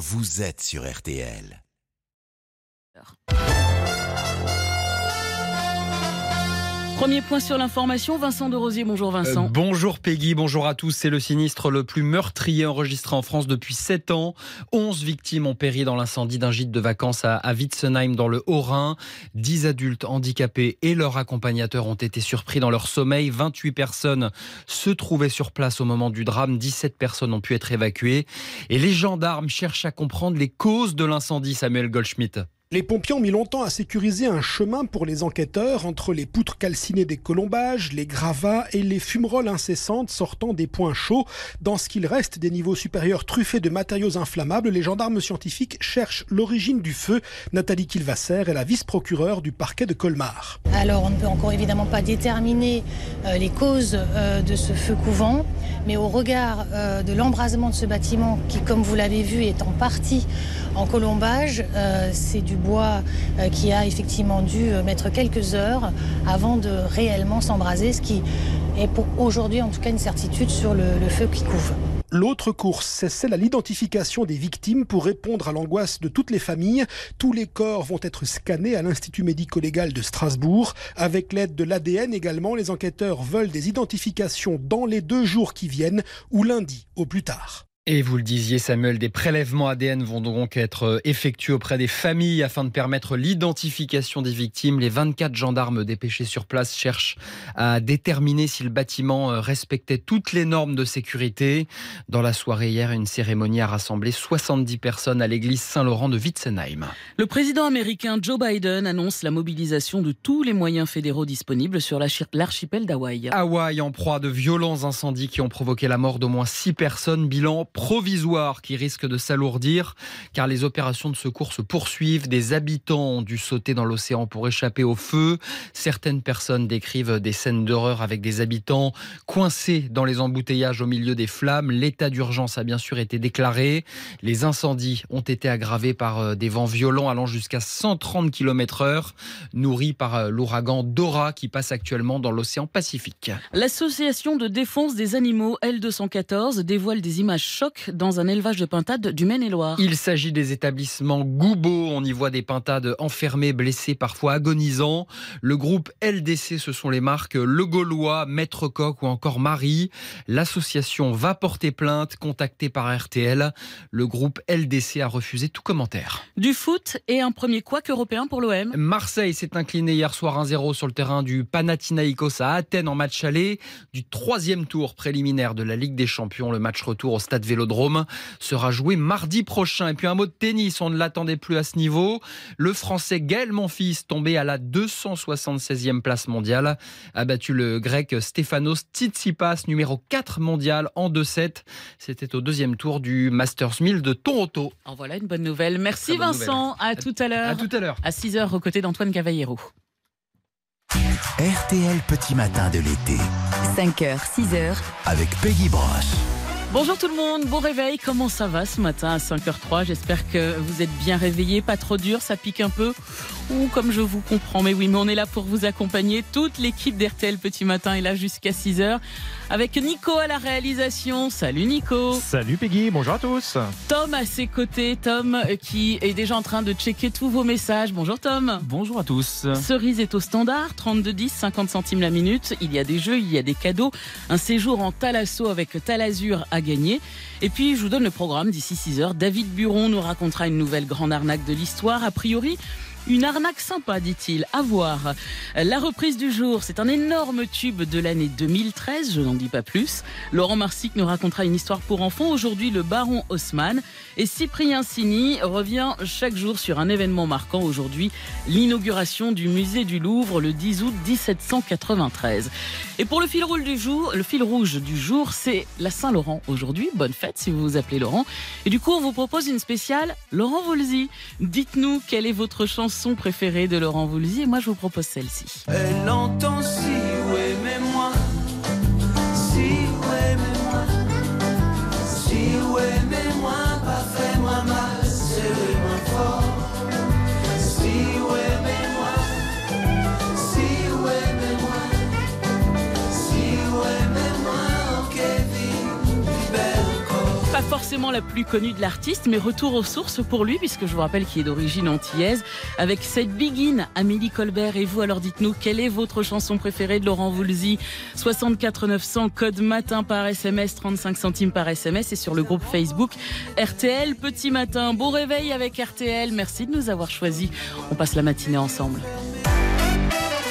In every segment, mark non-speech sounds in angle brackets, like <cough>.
vous êtes sur RTL. Premier point sur l'information, Vincent de Rosier. Bonjour Vincent. Euh, bonjour Peggy, bonjour à tous. C'est le sinistre le plus meurtrier enregistré en France depuis 7 ans. 11 victimes ont péri dans l'incendie d'un gîte de vacances à, à Witzenheim dans le Haut-Rhin. 10 adultes handicapés et leurs accompagnateurs ont été surpris dans leur sommeil. 28 personnes se trouvaient sur place au moment du drame. 17 personnes ont pu être évacuées. Et les gendarmes cherchent à comprendre les causes de l'incendie, Samuel Goldschmidt. Les pompiers ont mis longtemps à sécuriser un chemin pour les enquêteurs entre les poutres calcinées des colombages, les gravats et les fumerolles incessantes sortant des points chauds. Dans ce qu'il reste des niveaux supérieurs truffés de matériaux inflammables, les gendarmes scientifiques cherchent l'origine du feu. Nathalie Kilvasser est la vice-procureure du parquet de Colmar. Alors on ne peut encore évidemment pas déterminer euh, les causes euh, de ce feu couvent, mais au regard euh, de l'embrasement de ce bâtiment qui, comme vous l'avez vu, est en partie en colombage, c'est du bois euh, qui a effectivement dû euh, mettre quelques heures avant de réellement s'embraser, ce qui est pour aujourd'hui en tout cas une certitude sur le, feu qui couve. L'autre course, c'est celle à l'identification des victimes pour répondre à l'angoisse de toutes les familles. Tous les corps vont être scannés à l'Institut médico-légal de Strasbourg. Avec l'aide de l'ADN également, les enquêteurs veulent des identifications dans les deux jours qui viennent ou lundi au plus tard. Et vous le disiez Samuel, des prélèvements ADN vont donc être euh, effectués auprès des familles afin de permettre l'identification des victimes. Les 24 gendarmes dépêchés sur place cherchent à déterminer si le bâtiment euh, respectait toutes les normes de sécurité. Dans la soirée hier, une cérémonie a rassemblé 70 personnes à l'église Saint-Laurent de Witzenheim. Le président américain Joe Biden annonce la mobilisation de tous les moyens fédéraux disponibles sur l'archipel d'Hawaï. Hawaï en proie de violents incendies qui ont provoqué la mort d'au moins 6 personnes. Bilan provisoire qui risque de s'alourdir car les opérations de secours se poursuivent. Des habitants ont dû sauter dans l'océan pour échapper au feu. Certaines personnes décrivent des scènes d'horreur avec des habitants coincés dans les embouteillages au milieu des flammes. L'état d'urgence a bien sûr été déclaré. Les incendies ont été aggravés par euh, des vents violents allant jusqu'à 130 km heure, nourris par euh, l'ouragan Dora qui passe actuellement dans l'océan Pacifique. L'association de défense des animaux L214 dévoile des images choc dans un élevage de pintades du Maine-et-Loire. Il s'agit des établissements Goubeau. On y voit des pintades enfermées, blessées, parfois agonisants. Le groupe LDC, ce sont les marques Le Gaulois, Maître Coq ou encore Marie. L'association va porter plainte, contactée par RTL. Le groupe LDC a refusé tout commentaire. Du foot et un premier couac européen pour l'OM. Marseille s'est incliné hier soir 1-0 sur le terrain du Panathinaikos à Athènes en match aller du troisième tour préliminaire de la Ligue des Champions. Le match retour au stade Vélodrome sera joué mardi prochain. Et puis un mot de tennis, on ne l'attendait plus à ce niveau. Le Français Gaël Monfils, tombé à la 276e place mondiale, a battu le Grec Stefanos Tsitsipas, numéro 4 mondial en 2-7. C'était au deuxième tour du Masters 1000 de Toronto. En voilà une bonne nouvelle. Merci Vincent. À, tout à l'heure. À tout à l'heure. À 6h aux côtés d'Antoine Cavallero. RTL Petit Matin de l'été. 5h, 6h. Avec Peggy Broche. Bonjour tout le monde, bon réveil, comment ça va ce matin à 5h03 J'espère que vous êtes bien réveillés, pas trop dur, ça pique un peu? Ou comme je vous comprends, mais oui, mais on est là pour vous accompagner. Toute l'équipe d'RTL Petit Matin est là jusqu'à 6h avec Nico à la réalisation. Salut Nico Salut Peggy, bonjour à tous Tom à ses côtés, Tom euh, qui est déjà en train de checker tous vos messages. Bonjour Tom Bonjour à tous Cerise est au standard, 32,10, 50 centimes la minute. Il y a des jeux, il y a des cadeaux. Un séjour en Talasso avec Talazur à gagner. Et puis, je vous donne le programme d'ici 6 heures. David Buron nous racontera une nouvelle grande arnaque de l'histoire. A priori, une arnaque sympa, dit-il. À voir. La reprise du jour, c'est un énorme tube de l'année 2013, je n'en dis pas plus. Laurent Marsic nous racontera une histoire pour enfants. Aujourd'hui, le baron Haussmann. Et Cyprien Sini revient chaque jour sur un événement marquant. Aujourd'hui, l'inauguration du musée du Louvre le 10 août 1793. Et pour le fil rouge du jour, le fil rouge du jour, c'est la Saint-Laurent aujourd'hui. Bonne fête si vous vous appelez Laurent. Et du coup, on vous propose une spéciale Laurent Voulzy. Dites-nous quelle est votre chanson préférée de Laurent Voulzy. Et moi je vous propose celle-ci. Elle entend si ouais mais moi si ouais mais moi si ouais mais moi pas forcément la plus connue de l'artiste, mais retour aux sources pour lui, puisque je vous rappelle qu'il est d'origine antillaise, avec cette Begin, Amélie Colbert. Et vous, alors dites-nous, quelle est votre chanson préférée de Laurent Voulzy? 64 900, code matin par SMS, 35 centimes par SMS et sur le groupe Facebook RTL Petit Matin. Beau réveil avec RTL. Merci de nous avoir choisis. On passe la matinée ensemble.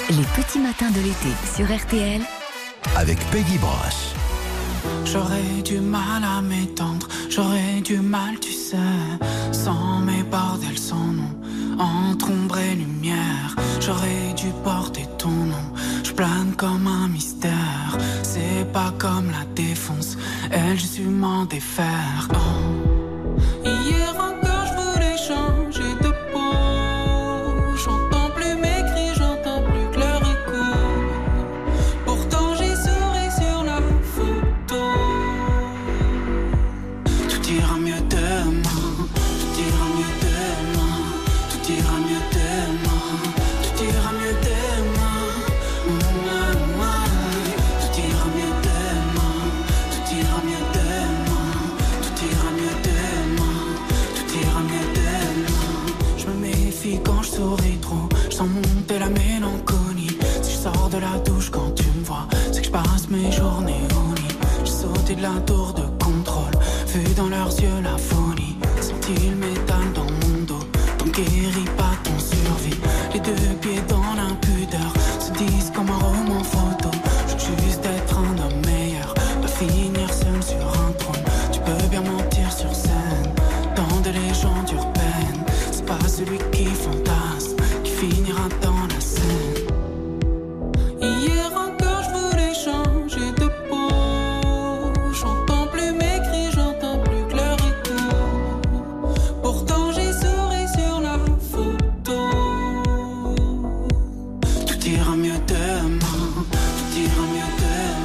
Les petits matins de l'été sur RTL. Avec Peggy Broche. J'aurais du mal à m'étendre, j'aurais du mal, tu sais, sans mes bordels, sans nom, entre ombre et lumière. J'aurais dû porter ton nom, je plane comme un mystère. C'est pas comme la défonce, elle, je m'en défaire. Oh. Ira mieux demain, tout ira mieux demain,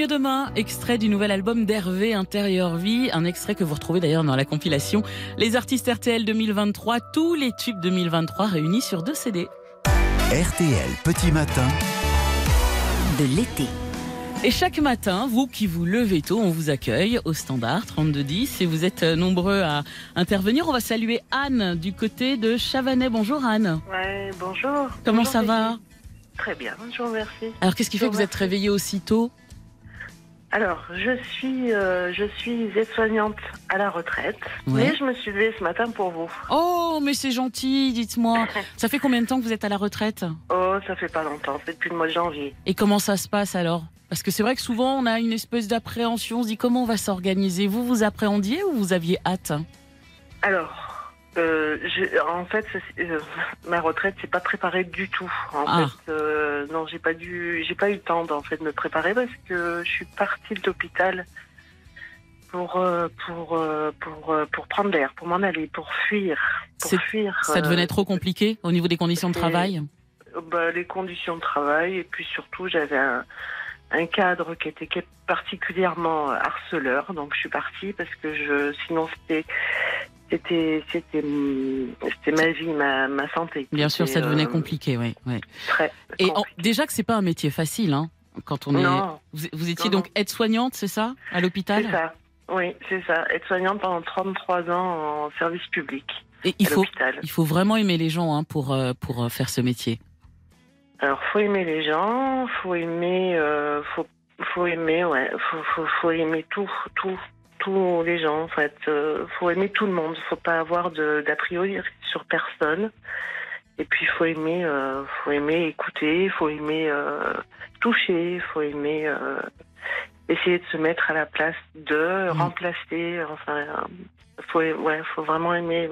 mieux demain, extrait du nouvel album d'Hervé Intérieur Vie, un extrait que vous retrouvez d'ailleurs dans la compilation Les artistes RTL 2023, tous les tubes 2023 réunis sur deux CD. RTL Petit Matin. De l'été. Et chaque matin, vous qui vous levez tôt, on vous accueille au standard 3210 et vous êtes euh, nombreux à intervenir. On va saluer Anne du côté de Chavanais. Bonjour Anne. Ouais, bonjour. Comment Bonjour, ça va. Très bien, je vous remercie. Alors qu'est-ce qui fait que vous êtes réveillée aussi tôt? Alors, je suis, euh, je suis aide-soignante à la retraite, Ouais. mais je me suis levée ce matin pour vous. Oh, mais c'est gentil, dites-moi. <laughs> Ça fait combien de temps que vous êtes à la retraite? Oh, ça fait pas longtemps, c'est depuis le mois de janvier. Et comment ça se passe alors? Parce que c'est vrai que souvent on a une espèce d'appréhension, on se dit comment on va s'organiser? Vous, vous appréhendiez ou vous aviez hâte? Alors, euh, en fait, euh, ma retraite, c'est pas préparé du tout. En Ah. fait, euh, non, j'ai pas dû, j'ai pas eu le temps d'en fait de me préparer parce que je suis partie de l'hôpital pour euh, pour euh, pour pour prendre l'air, pour m'en aller, pour fuir, pour fuir. Ça devenait trop compliqué au niveau des conditions de travail bah, les conditions de travail et puis surtout j'avais un, un cadre qui était particulièrement harceleur donc je suis partie parce que je sinon c'était c'était ma vie ma, ma santé Bien sûr, ça devenait euh, compliqué, oui. Ouais. très Et en- déjà que c'est pas un métier facile, hein, quand on est. Vous, vous étiez Non, donc aide-soignante, c'est ça, à l'hôpital? C'est ça oui c'est ça être soignante pendant 33 ans en service public Et il faut, il faut vraiment aimer les gens hein, pour euh, pour euh, faire ce métier. Alors, faut aimer les gens, faut aimer, euh, faut, faut aimer, ouais, faut, faut, faut aimer tout, tout, tous les gens. En fait, euh, faut aimer tout le monde. Faut pas avoir d'a priori sur personne. Et puis faut aimer, euh, faut aimer écouter, faut aimer euh, toucher, faut aimer euh, essayer de se mettre à la place de Mm. remplacer. Enfin, faut ouais, faut vraiment aimer.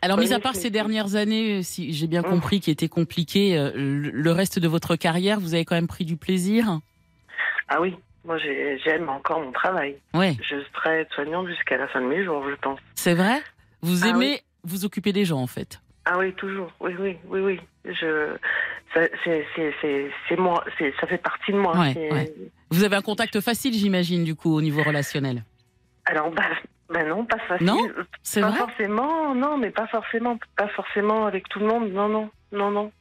Alors, Oui, mis à part ces dernières années, si j'ai bien Mm. compris, qui étaient compliquées, le reste de votre carrière, vous avez quand même pris du plaisir? Ah oui, moi j'ai- j'aime encore mon travail. Ouais, Je serai soignante jusqu'à la fin de mes jours, je pense. c'est vrai? Vous Ah aimez vous occuper des gens, en fait? Ah oui, toujours. Oui, oui, oui, oui. Je, ça, c'est, moi. Ça fait partie de moi. Ouais. Vous avez un contact facile, j'imagine, du coup, au niveau relationnel? Alors, bah, bah non, pas facile. Non? C'est pas vrai? forcément. Non, mais pas forcément. Pas forcément avec tout le monde. Non, non, non, non.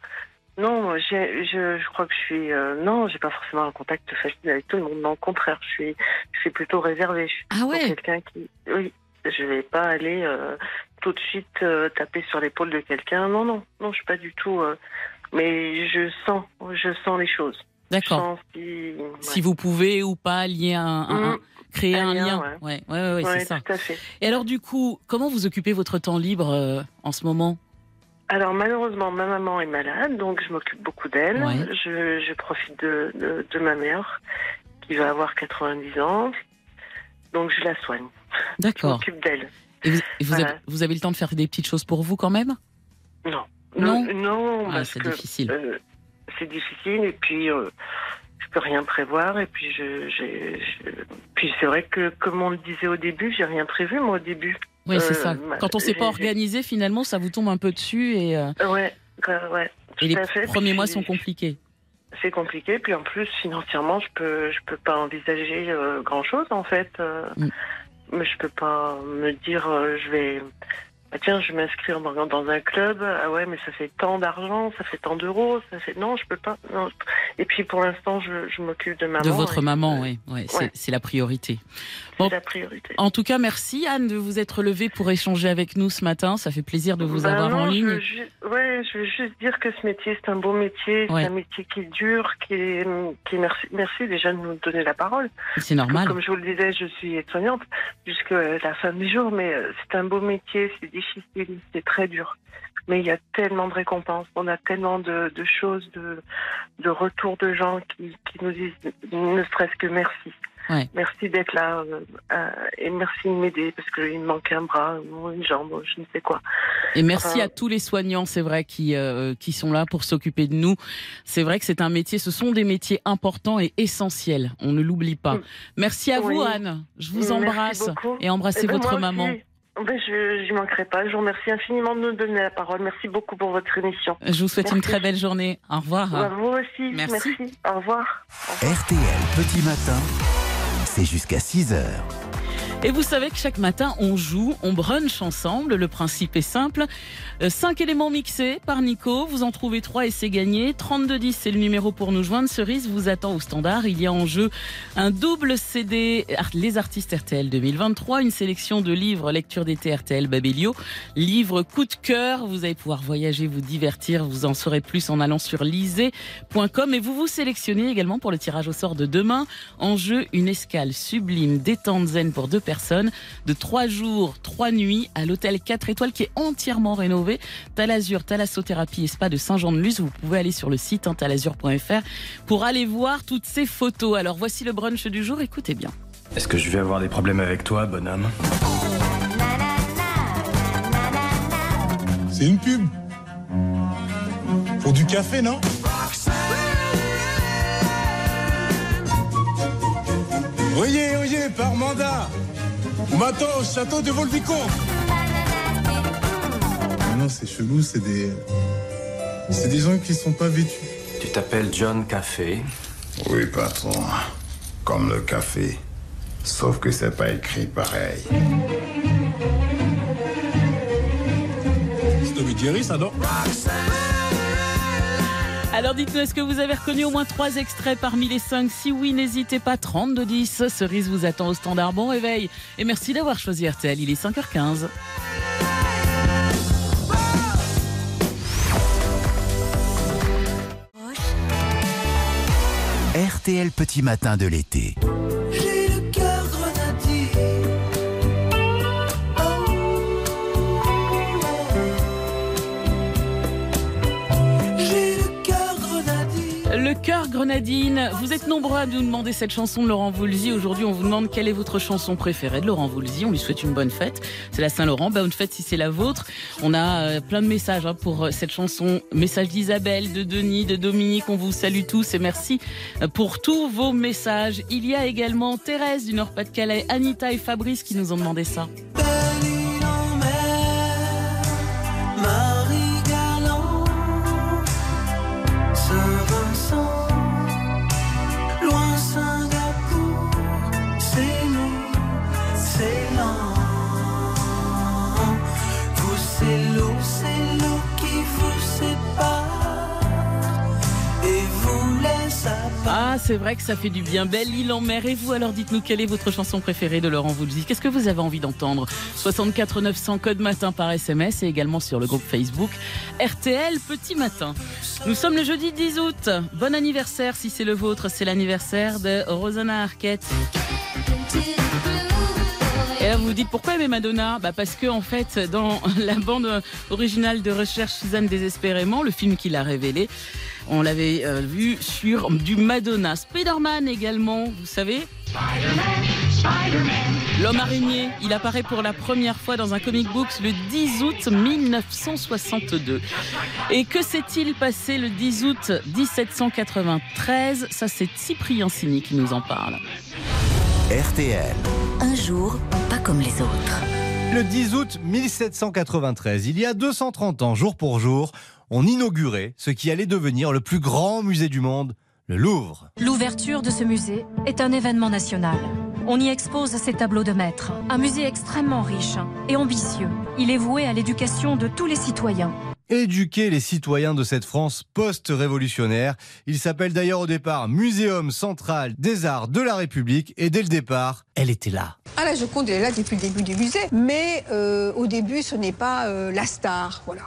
Non, je, je crois que je suis. euh, non, j'ai pas forcément un contact facile avec tout le monde. Non, au contraire, je suis, je suis plutôt réservée. Je suis Ah ouais quelqu'un qui. Oui, je vais pas aller euh, tout de suite euh, taper sur l'épaule de quelqu'un. Non, non, non, je suis pas du tout. euh, mais je sens, je sens les choses. D'accord. si. Si vous pouvez ou pas lier un, un- un- Mm. créer un, lien. lien, Ouais, ouais. ouais, ouais, c'est ça. tout à fait. Et alors, du coup, comment vous occupez votre temps libre en ce moment? Alors malheureusement, ma maman est malade, donc je m'occupe beaucoup d'elle. Ouais. Je, je profite de, de, de ma mère, qui va avoir 90 ans. Donc je la soigne. Je D'accord. m'occupe d'elle. Et vous, et vous Voilà. avez, vous avez le temps de faire des petites choses pour vous quand même? Non. Non? Non, Ah, parce c'est que difficile. euh, c'est difficile et puis euh, je peux rien prévoir et puis je, je- puis c'est vrai que comme on le disait au début, j'ai rien prévu moi au début. Oui, c'est Euh, ça. ma- Quand on s'est pas organisé, finalement, ça vous tombe un peu dessus et, euh, Ouais, ouais, ouais. et les fait. premiers Puis mois sont compliqués. C'est compliqué, puis en plus financièrement, je peux, je peux pas envisager grand chose en fait. euh, Mm. Mais je peux pas me dire, euh, je vais, ah, tiens, je vais m'inscrire dans, dans un club. Ah ouais, mais ça fait tant d'argent, ça fait tant d'euros, ça fait non, je peux pas. Non. Et puis pour l'instant, je, je m'occupe de maman. de votre et, maman, euh, oui. Ouais, c'est ouais. c'est la priorité. C'est Bon. la priorité. En tout cas, merci Anne de vous être levée pour échanger avec nous ce matin. Ça fait plaisir de vous Ben avoir non, en je ligne. ju- ouais, je veux juste dire que ce métier, c'est un beau métier, Ouais. c'est un métier qui dure, qui est, qui est merci, merci déjà de nous donner la parole. C'est normal. Comme je vous le disais, je suis aide-soignante jusqu'à la fin du jour, mais euh, c'est un beau métier, c'est difficile, c'est très dur. Mais il y a tellement de récompenses, on a tellement de, de choses, de, de retours de gens qui, qui nous disent ne serait-ce que merci. Ouais. Merci d'être là euh, euh, et merci de m'aider parce qu'il me manque un bras ou une jambe, ou je ne sais quoi. Et merci Enfin, à tous les soignants, c'est vrai, qui, euh, qui sont là pour s'occuper de nous. C'est vrai que c'est un métier, ce sont des métiers importants et essentiels. On ne l'oublie pas. Mm. Merci à vous. Anne. Je vous Merci embrasse beaucoup. et embrassez Eh ben, votre maman. aussi. Ben, je n'y manquerai pas. Je vous remercie infiniment de nous donner la parole. Merci beaucoup pour votre émission. Je vous souhaite une très belle journée. Au revoir. Vous aussi. Merci. Au revoir. RTL Petit Matin, c'est jusqu'à 6 heures. Et vous savez que chaque matin, on joue, on brunch ensemble. Le principe est simple. Euh, cinq éléments mixés par Nico. Vous en trouvez trois et c'est gagné. 3210, c'est le numéro pour nous joindre. Cerise vous attend au standard. Il y a en jeu un double CD Les Artistes RTL 2023, une sélection de livres lecture d'été RTL Babelio, livre coup de cœur. Vous allez pouvoir voyager, vous divertir. Vous en saurez plus en allant sur lisez.com et vous vous sélectionnez également pour le tirage au sort de demain. En jeu, une escale sublime détente zen pour deux personnes de trois jours, trois nuits à l'hôtel 4 étoiles qui est entièrement rénové. Talazur, Thalassothérapie et Spa de Saint-Jean-de-Luz. Vous pouvez aller sur le site hein, talazur.fr pour aller voir toutes ces photos. Alors voici le brunch du jour, écoutez bien. Est-ce que je vais avoir des problèmes avec toi, bonhomme? C'est une pub. Pour du café, non? Oyez, oyez, par mandat. M'attends au château de Volvico. Non, c'est chelou, c'est des. C'est des gens qui sont pas vêtus. Tu t'appelles John Café. Oui, patron. Comme le café. Sauf que c'est pas écrit pareil. C'est Jerry, ça, non? Alors dites-nous, est-ce que vous avez reconnu au moins trois extraits parmi les cinq Si oui, n'hésitez pas, 3210. Cerise vous attend au standard. Bon réveil. Et merci d'avoir choisi RTL, il est 5h15. RTL Petit Matin de l'été. Cœur grenadine. Vous êtes nombreux à nous demander cette chanson de Laurent Voulzy. Aujourd'hui, on vous demande quelle est votre chanson préférée de Laurent Voulzy. On lui souhaite une bonne fête. C'est la Saint-Laurent. Bonne fête si c'est la vôtre. On a euh, plein de messages hein, pour euh, cette chanson. Message d'Isabelle, de Denis, de Dominique. On vous salue tous et merci euh, pour tous vos messages. Il y a également Thérèse du Nord-Pas-de-Calais, Anita et Fabrice qui nous ont demandé ça. C'est vrai que ça fait du bien. Belle île en mer. Et vous, alors, dites-nous quelle est votre chanson préférée de Laurent Voulzy? Qu'est-ce que vous avez envie d'entendre? 64 900 code matin par SMS et également sur le groupe Facebook RTL Petit Matin. Nous sommes le jeudi 10 août. Bon anniversaire si c'est le vôtre. C'est l'anniversaire de Rosanna Arquette. Et là, vous vous dites pourquoi aimer Madonna? Bah Parce que, en fait, dans <laughs> la bande originale de Recherche Suzanne désespérément, le film qui l'a révélé, on l'avait euh, vu sur du Madonna. Spider-Man également, vous savez? L'homme araignée, il apparaît pour la première fois dans un comic book le 10 août 1962. Et que s'est-il passé le 10 août 1793 Ça, c'est Cyprien Sini qui nous en parle. RTL. Pas comme les autres. Le 10 août 1793, il y a 230 ans, jour pour jour, on inaugurait ce qui allait devenir le plus grand musée du monde, le Louvre. L'ouverture de ce musée est un événement national. On y expose ses tableaux de maîtres. Un musée extrêmement riche et ambitieux. Il est voué à l'éducation de tous les citoyens. Éduquer les citoyens de cette France post-révolutionnaire. Il s'appelle d'ailleurs au départ Muséum central des arts de la République et dès le départ, elle était là. Ah la Joconde elle est là depuis le début du musée, mais euh, au début ce n'est pas euh, la star, voilà.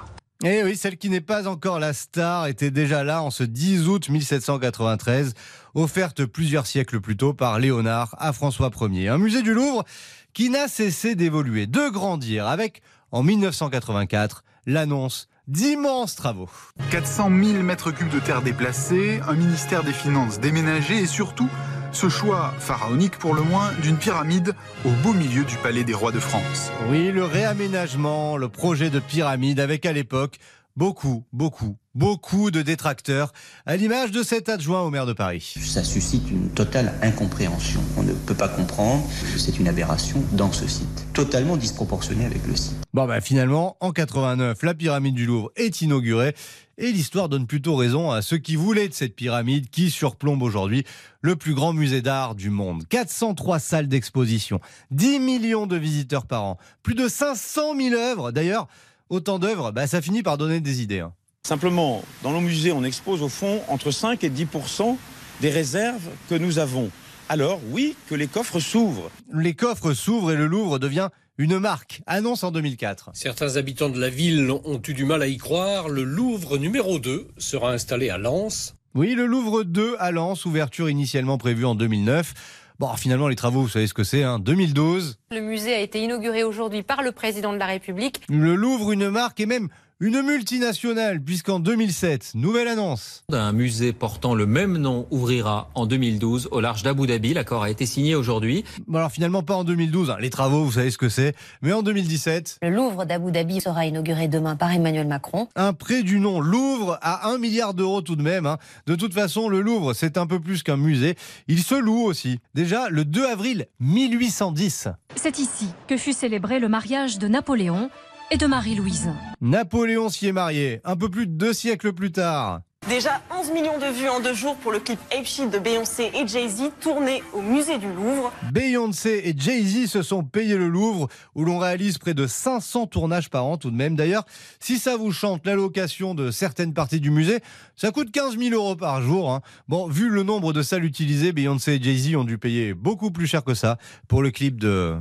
Et oui, celle qui n'est pas encore la star était déjà là en ce 10 août 1793, offerte plusieurs siècles plus tôt par Léonard à François Ier. Un musée du Louvre qui n'a cessé d'évoluer, de grandir, avec, en 1984, l'annonce d'immenses travaux. 400 000 mètres cubes de terre déplacés, un ministère des Finances déménagé et surtout ce choix pharaonique pour le moins d'une pyramide au beau milieu du palais des rois de France. Oui, le réaménagement, le projet de pyramide avec à l'époque beaucoup, beaucoup, beaucoup de détracteurs, à l'image de cet adjoint au maire de Paris. Ça suscite une totale incompréhension. On ne peut pas comprendre que c'est une aberration dans ce site, totalement disproportionnée avec le site. Bon, bah finalement, en 89, la pyramide du Louvre est inaugurée. Et l'histoire donne plutôt raison à ceux qui voulaient de cette pyramide qui surplombe aujourd'hui le plus grand musée d'art du monde. 403 salles d'exposition, 10 millions de visiteurs par an, plus de 500 000 œuvres. D'ailleurs, autant d'œuvres, bah, ça finit par donner des idées. hein. Simplement, dans nos musées, on expose au fond entre 5 et 10% des réserves que nous avons. Alors oui, que les coffres s'ouvrent. Les coffres s'ouvrent et le Louvre devient une marque, annonce en 2004. Certains habitants de la ville ont eu du mal à y croire. Le Louvre numéro 2 sera installé à Lens. Oui, le Louvre 2 à Lens, ouverture initialement prévue en 2009. Bon, finalement, les travaux, vous savez ce que c'est, hein 2012. Le musée a été inauguré aujourd'hui par le président de la République. Le Louvre, une marque et même une multinationale, puisqu'en 2007, nouvelle annonce. Un musée portant le même nom ouvrira en 2012 au large d'Abu Dhabi. L'accord a été signé aujourd'hui. Bon, alors finalement, pas en 2012, hein, les travaux, vous savez ce que c'est, mais en 2017. Le Louvre d'Abu Dhabi sera inauguré demain par Emmanuel Macron. Un prêt du nom Louvre à 1 milliard d'euros tout de même. hein. De toute façon, le Louvre, c'est un peu plus qu'un musée. Il se loue aussi. Déjà, le 2 avril 1810. C'est ici que fut célébré le mariage de Napoléon et de Marie-Louise. Napoléon s'y est marié, un peu plus de deux siècles plus tard. Déjà 11 millions de vues en deux jours pour le clip Ape Shit de Beyoncé et Jay-Z tourné au musée du Louvre. Beyoncé et Jay-Z se sont payés le Louvre, où l'on réalise près de 500 tournages par an tout de même. D'ailleurs, si ça vous chante la location de certaines parties du musée, ça coûte 15 000 euros par jour. hein. Bon, vu le nombre de salles utilisées, Beyoncé et Jay-Z ont dû payer beaucoup plus cher que ça pour le clip de...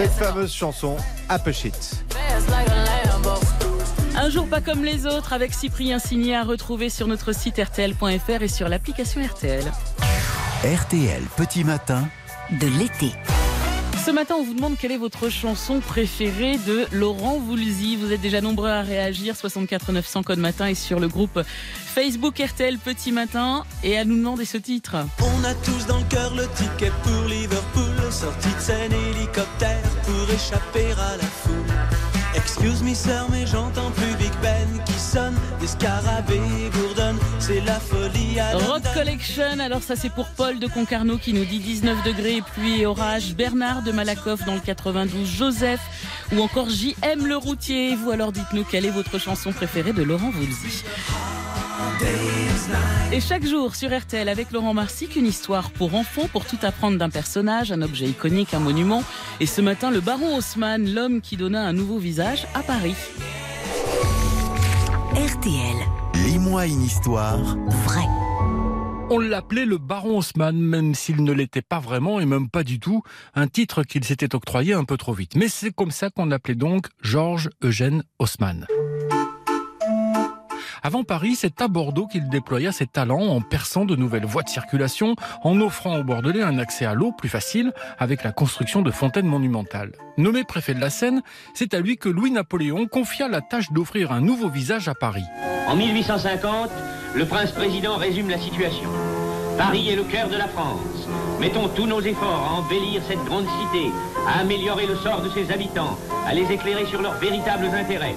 Cette fameuse chanson, Apple Shit. Un jour pas comme les autres avec Cyprien Signé à retrouver sur notre site rtl.fr et sur l'application RTL. RTL Petit Matin. De l'été. Ce ce matin, on vous demande quelle est votre chanson préférée de Laurent Voulzy. Vous êtes déjà nombreux à réagir, 64 900 code matin et sur le groupe Facebook RTL Petit Matin et à nous demander ce titre. On a tous dans le cœur le ticket pour Liverpool, sortie de scène hélicoptère pour échapper à la foule. Excuse me sœur mais j'entends plus Big Ben qui sonne, des scarabées bourdonnent, c'est la folie à Rock Collection, alors ça c'est pour Paul de Concarneau qui nous dit 19 degrés, pluie et orage, Bernard de Malakoff dans le 92, Joseph ou encore JM le routier. Vous alors dites-nous quelle est votre chanson préférée de Laurent Voulzy. Et chaque jour sur RTL avec Laurent Marsic, une histoire pour enfants, pour tout apprendre d'un personnage, un objet iconique, un monument. Et ce matin, le baron Haussmann, l'homme qui donna un nouveau visage à Paris. RTL. Lis-moi une histoire vraie. On l'appelait le baron Haussmann, même s'il ne l'était pas vraiment et même pas du tout, un titre qu'il s'était octroyé un peu trop vite. Mais c'est comme ça qu'on l'appelait donc Georges Eugène Haussmann. Avant Paris, c'est à Bordeaux qu'il déploya ses talents en perçant de nouvelles voies de circulation, en offrant aux Bordelais un accès à l'eau plus facile avec la construction de fontaines monumentales. Nommé préfet de la Seine, c'est à lui que Louis-Napoléon confia la tâche d'offrir un nouveau visage à Paris. En 1850, le prince-président résume la situation. Paris est le cœur de la France. Mettons tous nos efforts à embellir cette grande cité, à améliorer le sort de ses habitants, à les éclairer sur leurs véritables intérêts.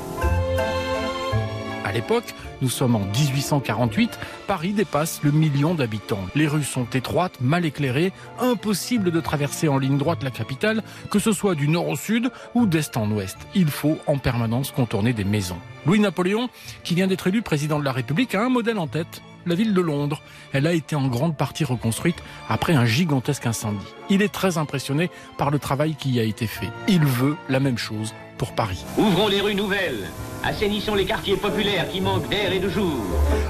L'époque, nous sommes en 1848, Paris dépasse le million d'habitants. Les rues sont étroites, mal éclairées, impossible de traverser en ligne droite la capitale, que ce soit du nord au sud ou d'est en ouest. Il faut en permanence contourner des maisons. Louis-Napoléon, qui vient d'être élu président de la République, a un modèle en tête, la ville de Londres. Elle a été en grande partie reconstruite après un gigantesque incendie. Il est très impressionné par le travail qui y a été fait. Il veut la même chose pour Paris. Ouvrons les rues nouvelles, assainissons les quartiers populaires qui manquent d'air et de jour.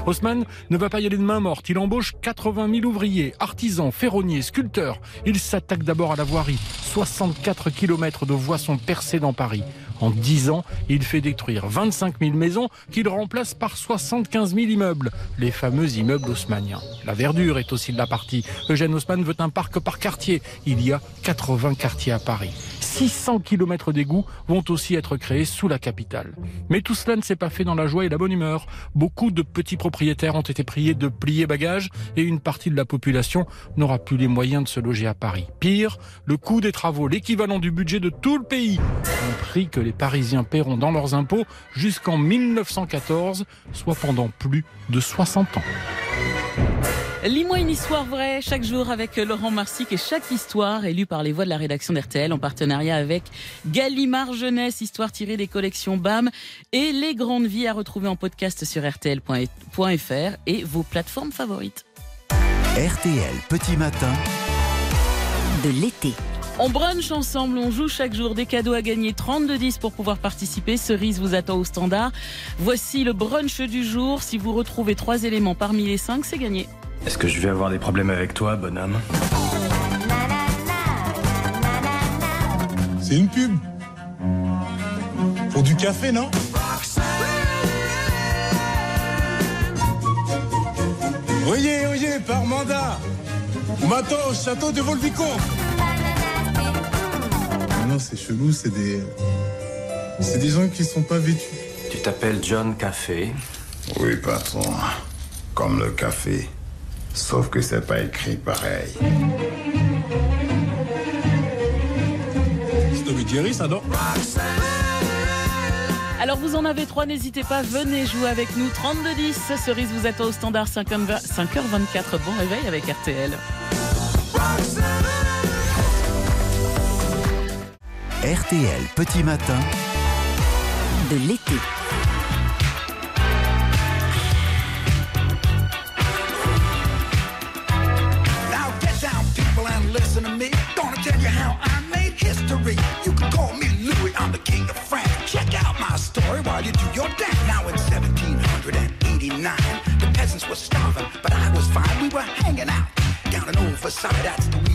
Haussmann ne va pas y aller de main morte. Il embauche 80 000 ouvriers, artisans, ferronniers, sculpteurs. Il s'attaque d'abord à la voirie. 64 km de voies sont percées dans Paris. En 10 ans, il fait détruire 25 000 maisons qu'il remplace par 75 000 immeubles, les fameux immeubles haussmanniens. La verdure est aussi de la partie. Eugène Haussmann veut un parc par quartier. Il y a 80 quartiers à Paris. 600 km d'égouts vont aussi être créés sous la capitale. Mais tout cela ne s'est pas fait dans la joie et la bonne humeur. Beaucoup de petits propriétaires ont été priés de plier bagages et une partie de la population n'aura plus les moyens de se loger à Paris. Pire, le coût des travaux, l'équivalent du budget de tout le pays, un prix que les Parisiens paieront dans leurs impôts jusqu'en 1914, soit pendant plus de 60 ans. Lis-moi une histoire vraie chaque jour avec Laurent Marsic et chaque histoire est lue par les voix de la rédaction d'RTL en partenariat avec Gallimard Jeunesse, histoire tirée des collections BAM et les grandes vies à retrouver en podcast sur rtl.fr et vos plateformes favorites. RTL Petit Matin de l'été. On brunch ensemble, on joue chaque jour des cadeaux à gagner 32-10 pour pouvoir participer. Cerise vous attend au standard. Voici le brunch du jour. Si vous retrouvez trois éléments parmi les cinq, c'est gagné. Est-ce que je vais avoir des problèmes avec toi, bonhomme? C'est une pub. Pour du café, non? Oyez, oyez, par mandat. Au château de Volvicomte. Non, c'est chelou, c'est des. C'est des gens qui sont pas vêtus. Tu t'appelles John Café. Oui, patron. Comme le café. Sauf que c'est pas écrit pareil. C'est Tommy Jerry, ça, non Alors vous en avez trois, n'hésitez pas, venez jouer avec nous. 32-10, Cerise vous attend au standard 5h24. Bon réveil avec RTL. RTL Petit Matin de l'été. Now get down, people, and listen to me. Gonna tell you how I made history. You can call me Louis, I'm the king of France. Check out my story while you do your dance. Now in 1789, the peasants were starving, but I was fine. We were hanging out down in old Versailles. That's the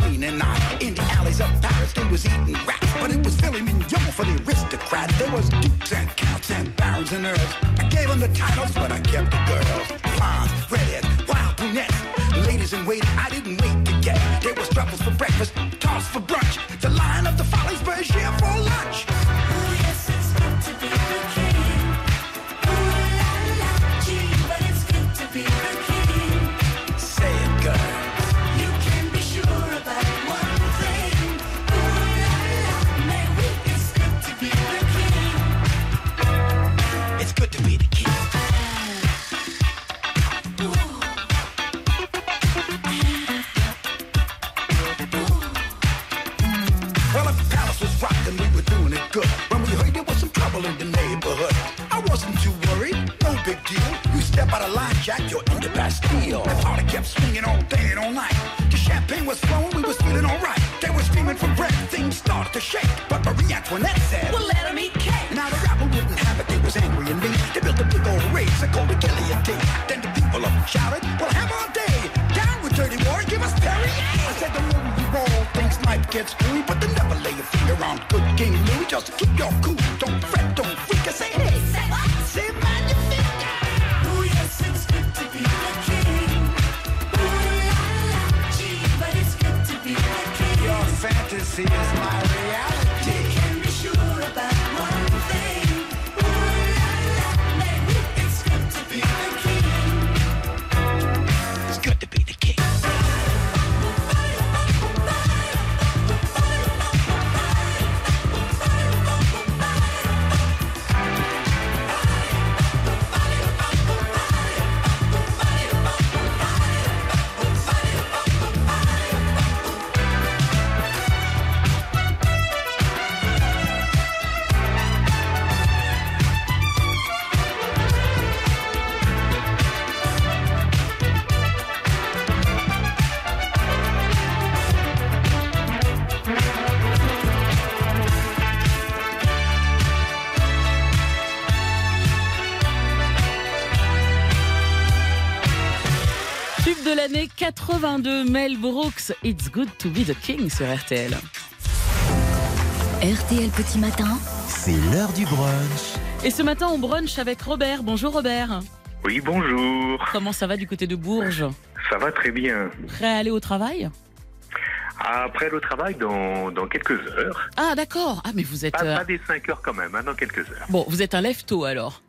queen and I. In the alleys of Paris, they was eating rats, but it was Philly Mignon for the aristocrat. There was dukes and counts and barons and earls. I gave them the titles, but I kept the girls. Blondes, redheads, wild brunettes, ladies in waiting. I didn't wait to get. There was truffles for breakfast, toss for brunch. 82, Mel Brooks, It's Good to be the King sur RTL. RTL Petit Matin. C'est l'heure du brunch. Et ce matin, on brunch avec Robert. Bonjour Robert. Oui, bonjour. Comment ça va du côté de Bourges? Ça va très bien. Prêt à aller au travail? Après le travail, dans, dans quelques heures. Ah d'accord. Ah mais vous êtes... Pas, euh, pas des 5 heures quand même, hein, dans quelques heures. Bon, vous êtes un lève-tôt alors.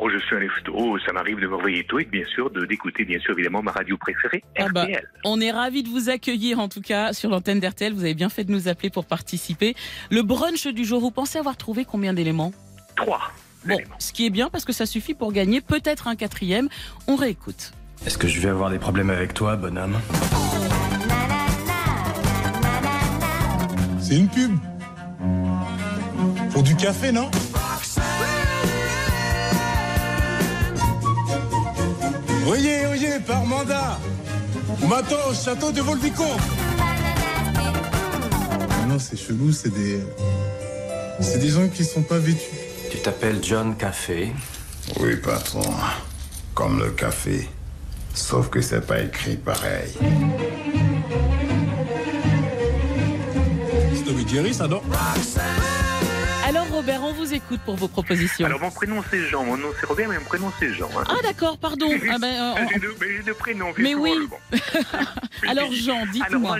Oh, je suis un lève-tôt, ça m'arrive de me réveiller tôt et bien sûr de d'écouter bien sûr évidemment ma radio préférée, Ah bah, RTL. on est ravis de vous accueillir en tout cas sur l'antenne d'RTL. Vous avez bien fait de nous appeler pour participer. Le brunch du jour, vous pensez avoir trouvé combien d'éléments? Trois. Bon, ce qui est bien parce que ça suffit pour gagner peut-être un quatrième. On réécoute. Est-ce que je vais avoir des problèmes avec toi, bonhomme? C'est une pub. Pour du café, non? Oyez, oyez, par mandat. Matin au château de Volvico. Non, c'est chelou, c'est des. C'est des gens qui sont pas vêtus. Tu t'appelles John Café. Oui, patron. Comme le café. Sauf que c'est pas écrit pareil. C'est Jerry, ça, non? Robert, on vous écoute pour vos propositions. Alors mon prénom c'est Jean, mon nom c'est Robert, mais mon prénom c'est Jean. hein. Ah d'accord, pardon. <laughs> Ah ben, euh, Ah, j'ai deux, prénoms. Mais oui. bon. <laughs> Alors Jean, Alors dites-moi. moi,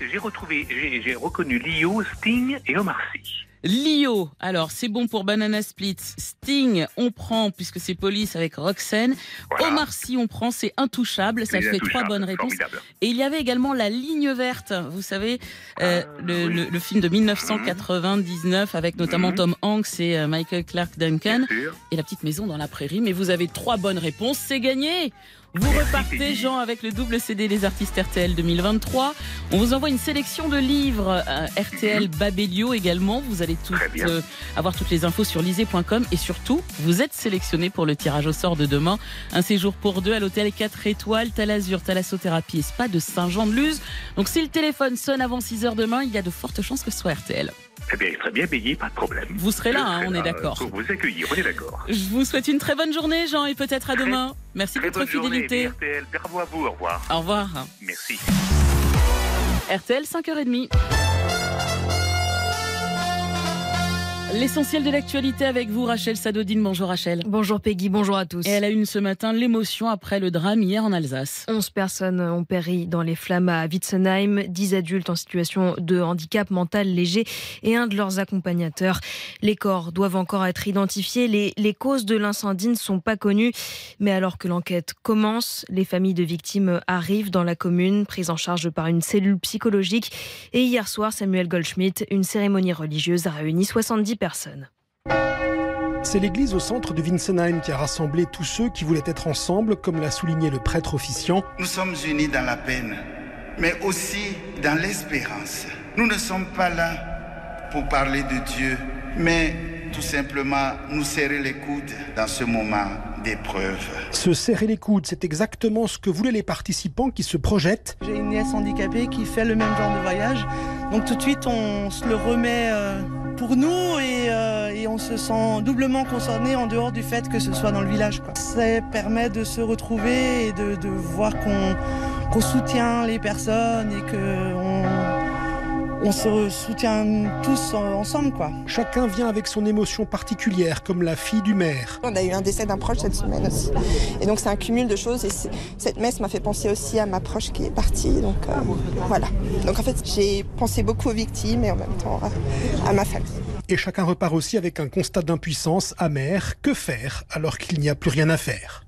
j'ai- retrouvé, j'ai j'ai reconnu Lio, Sting et Omar Sy. Lio, alors c'est bon pour Banana Split. Sting, on prend puisque c'est Police avec Roxane. Omar Sy, on prend, c'est intouchable. Ça fait trois bonnes réponses. formidable. Et il y avait également La Ligne Verte, vous savez, euh, Ah, le, le- le film de 1999 avec notamment Tom Hanks et euh, Michael Clark Duncan. Et La Petite Maison dans la Prairie. Mais vous avez trois bonnes réponses, c'est gagné vous repartez, Jean, avec le double CD des artistes RTL 2023. On vous envoie une sélection de livres euh, RTL Babelio également. Vous allez tout, bien. euh, avoir toutes les infos sur lisez.com. Et surtout, vous êtes sélectionné pour le tirage au sort de demain. Un séjour pour deux à l'hôtel 4 étoiles, Talazur, Thalassothérapie et Spa de Saint-Jean-de-Luz. Donc si le téléphone sonne avant 6 heures demain, il y a de fortes chances que ce soit RTL. Eh bien, très bien payé, pas de problème. Vous serez là, hein, serai on est d'accord. Pour vous accueillir, on est d'accord. Je vous souhaite une très bonne journée, Jean, et peut-être à demain. Merci de Très votre bonne journée, fidélité. RTL. Bravo à vous, au revoir. Au revoir. Merci. RTL 5h30. L'essentiel de l'actualité avec vous, Rachel Sadodine. Bonjour Rachel. Bonjour Peggy, bonjour à tous. Et elle a une ce matin l'émotion après le drame hier en Alsace. 11 personnes ont péri dans les flammes à Witzenheim, 10 adultes en situation de handicap mental léger et un de leurs accompagnateurs. Les corps doivent encore être identifiés. Les, les causes de l'incendie ne sont pas connues. Mais alors que l'enquête commence, les familles de victimes arrivent dans la commune, prises en charge par une cellule psychologique. Et hier soir, Samuel Goldschmidt, une cérémonie religieuse a réuni 70 personnes. C'est l'église au centre de Winsenheim qui a rassemblé tous ceux qui voulaient être ensemble, comme l'a souligné le prêtre officiant. Nous sommes unis dans la peine, mais aussi dans l'espérance. Nous ne sommes pas là pour parler de Dieu, mais tout simplement nous serrer les coudes dans ce moment d'épreuve. Se serrer les coudes, c'est exactement ce que voulaient les participants qui se projettent. J'ai une nièce handicapée qui fait le même genre de voyage, donc tout de suite on se le remet euh, pour nous et, euh, et, on se sent doublement concerné en dehors du fait que ce soit dans le village. Ça permet de se retrouver et de, voir qu'on qu soutient les personnes et qu'on on se soutient tous ensemble. Quoi. Chacun vient avec son émotion particulière, comme la fille du maire. On a eu un décès d'un proche cette semaine aussi. Et donc c'est un cumul de choses. Et cette messe m'a fait penser aussi à ma proche qui est partie. Donc euh, voilà. Donc en fait, j'ai pensé beaucoup aux victimes et en même temps à, à ma famille. Et chacun repart aussi avec un constat d'impuissance amère. Que faire alors qu'il n'y a plus rien à faire?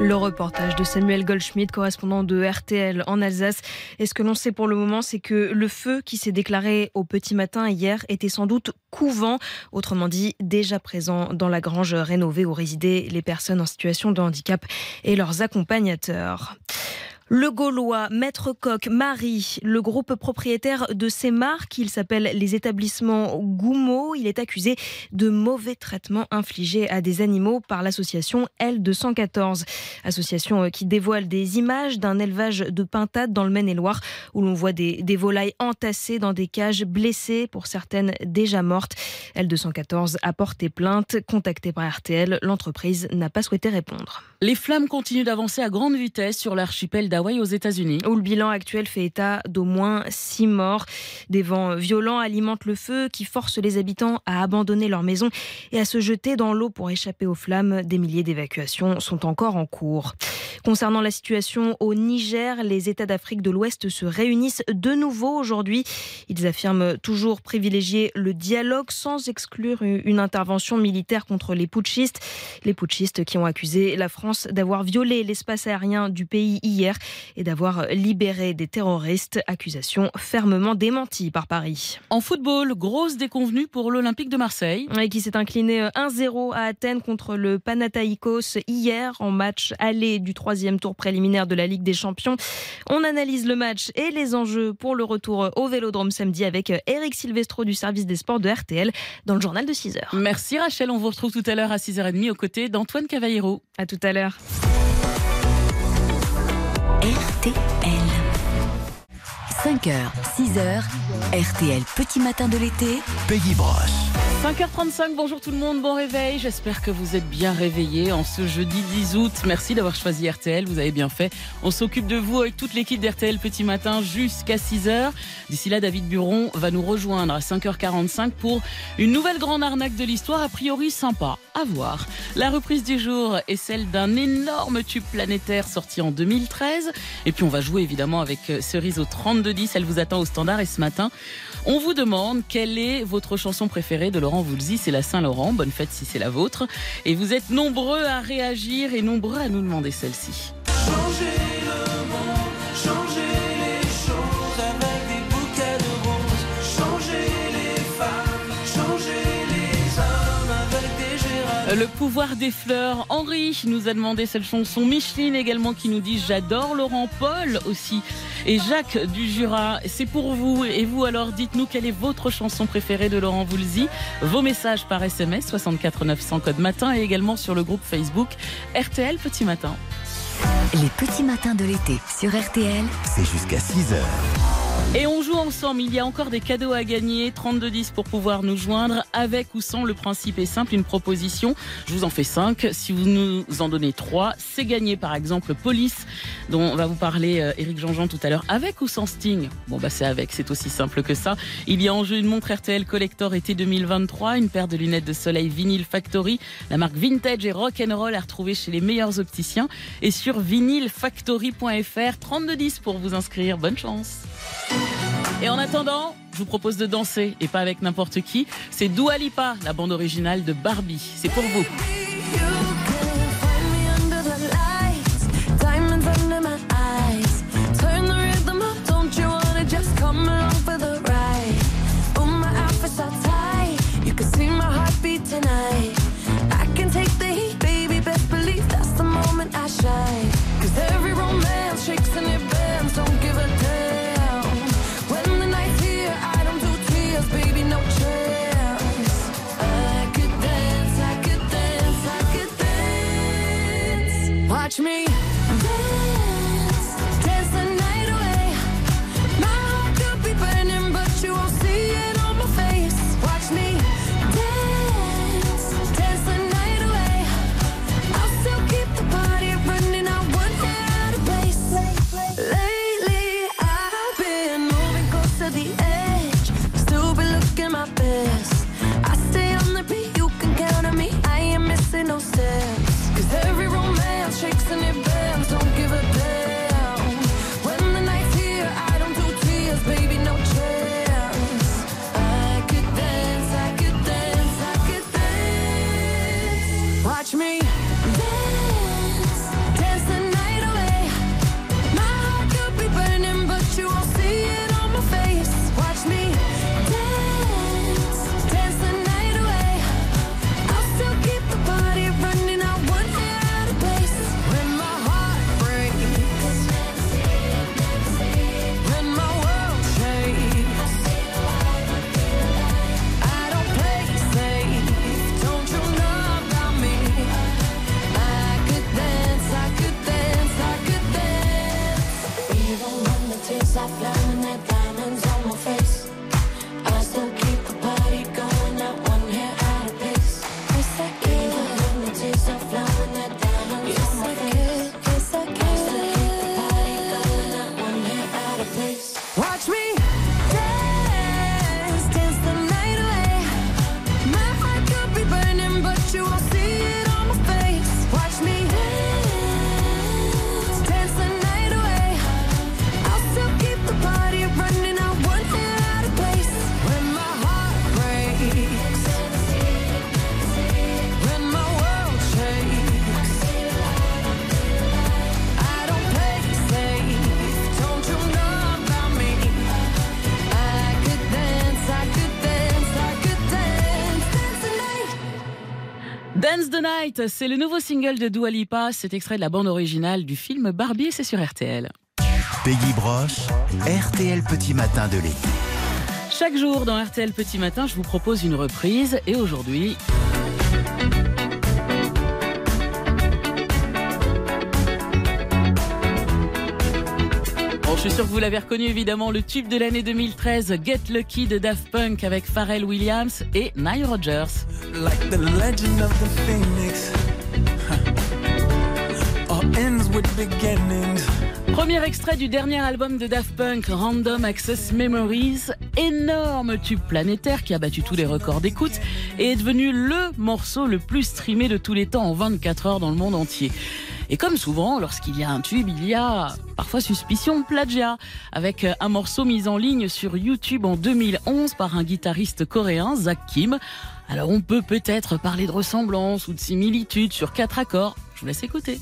Le reportage de Samuel Goldschmidt, correspondant de RTL en Alsace. Et ce que l'on sait pour le moment, c'est que le feu qui s'est déclaré au petit matin hier était sans doute couvent, autrement dit déjà présent dans la grange rénovée où résidaient les personnes en situation de handicap et leurs accompagnateurs. Le Gaulois, Maître Coq, Marie, le groupe propriétaire de ces marques, il s'appelle les établissements Goumeau. Il est accusé de mauvais traitements infligés à des animaux par l'association L214. Association qui dévoile des images d'un élevage de pintades dans le Maine-et-Loire où l'on voit des, volailles entassées dans des cages, blessées pour certaines déjà mortes. L214 a porté plainte. Contacté par RTL, l'entreprise n'a pas souhaité répondre. Les flammes continuent d'avancer à grande vitesse sur l'archipel d'Hawaï aux États-Unis. Où le bilan actuel fait état d'au moins six morts. Des vents violents alimentent le feu qui force les habitants à abandonner leur maison et à se jeter dans l'eau pour échapper aux flammes. Des milliers d'évacuations sont encore en cours. Concernant la situation au Niger, les États d'Afrique de l'Ouest se réunissent de nouveau aujourd'hui. Ils affirment toujours privilégier le dialogue sans exclure une intervention militaire contre les putschistes. Les putschistes qui ont accusé la France d'avoir violé l'espace aérien du pays hier et d'avoir libéré des terroristes. Accusation fermement démentie par Paris. En football, grosse déconvenue pour l'Olympique de Marseille. Et qui s'est incliné 1-0 à Athènes contre le Panathinaikos hier en match aller du troisième tour préliminaire de la Ligue des Champions. On analyse le match et les enjeux pour le retour au Vélodrome samedi avec Eric Silvestro du service des sports de RTL dans le journal de 6h. Merci Rachel, on vous retrouve tout à l'heure à 6h30 aux côtés d'Antoine Cavallero. À tout à l'heure. RTL. 5h, 6h, RTL Petit Matin de l'été. Peggy Broche. 5h35, bonjour tout le monde, bon réveil. J'espère que vous êtes bien réveillés en ce jeudi 10 août. Merci d'avoir choisi RTL, vous avez bien fait. On s'occupe de vous avec toute l'équipe d'RTL Petit Matin jusqu'à 6h. D'ici là, David Buron va nous rejoindre à 5h45 pour une nouvelle grande arnaque de l'histoire, a priori sympa à voir. La reprise du jour est celle d'un énorme tube planétaire sorti en 2013. Et puis on va jouer évidemment avec Cerise au 3210, elle vous attend au standard et ce matin, on vous demande quelle est votre chanson préférée de Laurent Voulzy. C'est la Saint-Laurent. Bonne fête si c'est la vôtre. Et vous êtes nombreux à réagir et nombreux à nous demander celle-ci. Le pouvoir des fleurs. Henri nous a demandé cette chanson. Micheline également qui nous dit j'adore Laurent Paul aussi. Et Jacques du Jura, c'est pour vous. Et vous alors, dites-nous quelle est votre chanson préférée de Laurent Voulzy. Vos messages par SMS 64 900 code matin et également sur le groupe Facebook RTL Petit Matin. Les petits matins de l'été sur RTL. C'est jusqu'à 6h. Et on joue ensemble, il y a encore des cadeaux à gagner, 3210 pour pouvoir nous joindre, avec ou sans, le principe est simple, une proposition, je vous en fais 5, si vous nous en donnez 3, c'est gagné. Par exemple Police, dont va vous parler euh, Eric Jean-Jean tout à l'heure, avec ou sans Sting? Bon bah c'est avec, c'est aussi simple que ça. Il y a en jeu une montre RTL Collector été 2023, une paire de lunettes de soleil Vinyl Factory, la marque Vintage et Rock and Roll à retrouver chez les meilleurs opticiens. Et sur vinylfactory.fr, 3210 pour vous inscrire, bonne chance et en attendant, je vous propose de danser et pas avec n'importe qui. C'est Dua Lipa, la bande originale de Barbie. C'est pour vous. Night, c'est le nouveau single de Dua Lipa. C'est extrait de la bande originale du film Barbie et c'est sur RTL. Peggy Broche, RTL Petit Matin de l'été. Chaque jour dans RTL Petit Matin, je vous propose une reprise et aujourd'hui. Je suis sûr que vous l'avez reconnu évidemment, le tube de l'année 2013, Get Lucky de Daft Punk avec Pharrell Williams et Nile Rodgers. Like the legend of the phoenix. All ends with beginnings. Premier extrait du dernier album de Daft Punk, Random Access Memories, énorme tube planétaire qui a battu tous les records d'écoute et est devenu le morceau le plus streamé de tous les temps en 24 heures dans le monde entier. Et comme souvent, lorsqu'il y a un tube, il y a parfois suspicion de plagiat, avec un morceau mis en ligne sur YouTube en 2011 par un guitariste coréen, Zach Kim. Alors on peut peut-être parler de ressemblance ou de similitude sur quatre accords. Je vous laisse écouter.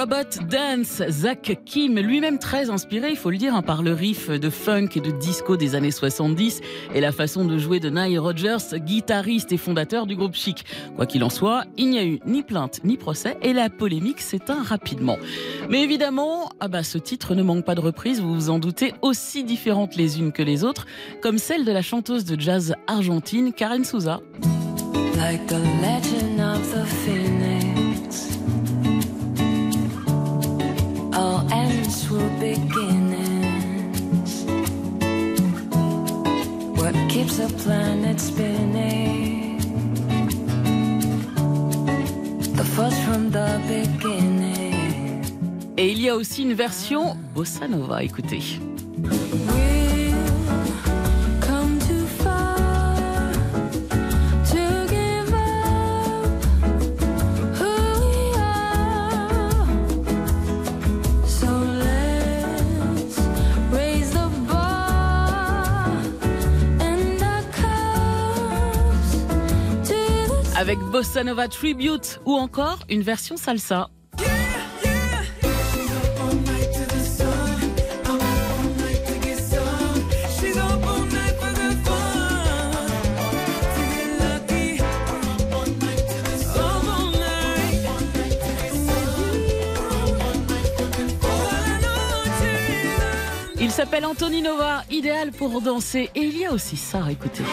Robot Dance, Zach Kim, lui-même très inspiré, il faut le dire, hein, par le riff de funk et de disco des années 70 et la façon de jouer de Nile Rodgers, guitariste et fondateur du groupe Chic. Quoi qu'il en soit, il n'y a eu ni plainte ni procès et la polémique s'éteint rapidement. Mais évidemment, ah bah, ce titre ne manque pas de reprises, vous vous en doutez, aussi différentes les unes que les autres, comme celle de la chanteuse de jazz argentine Karen Souza. All ends will beginnings. What keeps the planet spinning? The force from the beginning. Et il y a aussi une version bossa nova, écoutez. Avec bossa nova tribute ou encore une version salsa. Il s'appelle Anthony Nova, idéal pour danser. Et il y a aussi ça, écoutez.